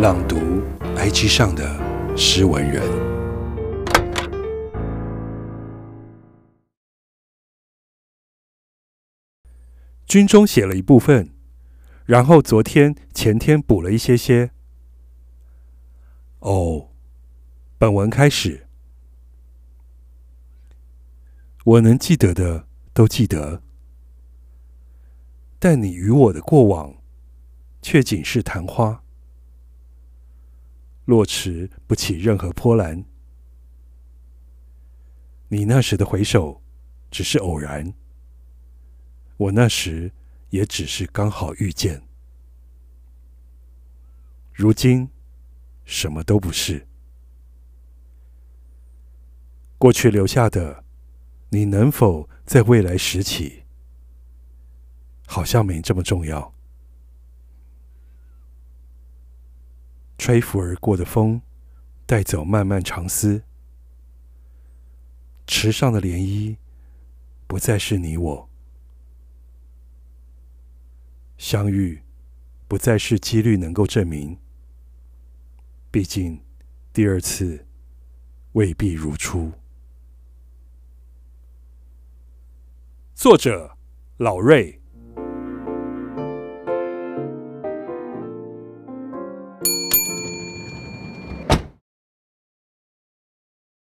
朗读 IG 上的诗文人。军中写了一部分，然后昨天、前天补了一些些。哦，本文开始。我能记得的都记得，但你与我的过往，却仅是昙花，落池不起任何波澜。你那时的回首，只是偶然；我那时也只是刚好遇见。如今，什么都不是。过去留下的，你能否在未来拾起？好像没这么重要。吹拂而过的风，带走漫漫长思。池上的涟漪，不再是你我。相遇，不再是几率能够证明。毕竟，第二次未必如初。作者：老瑞。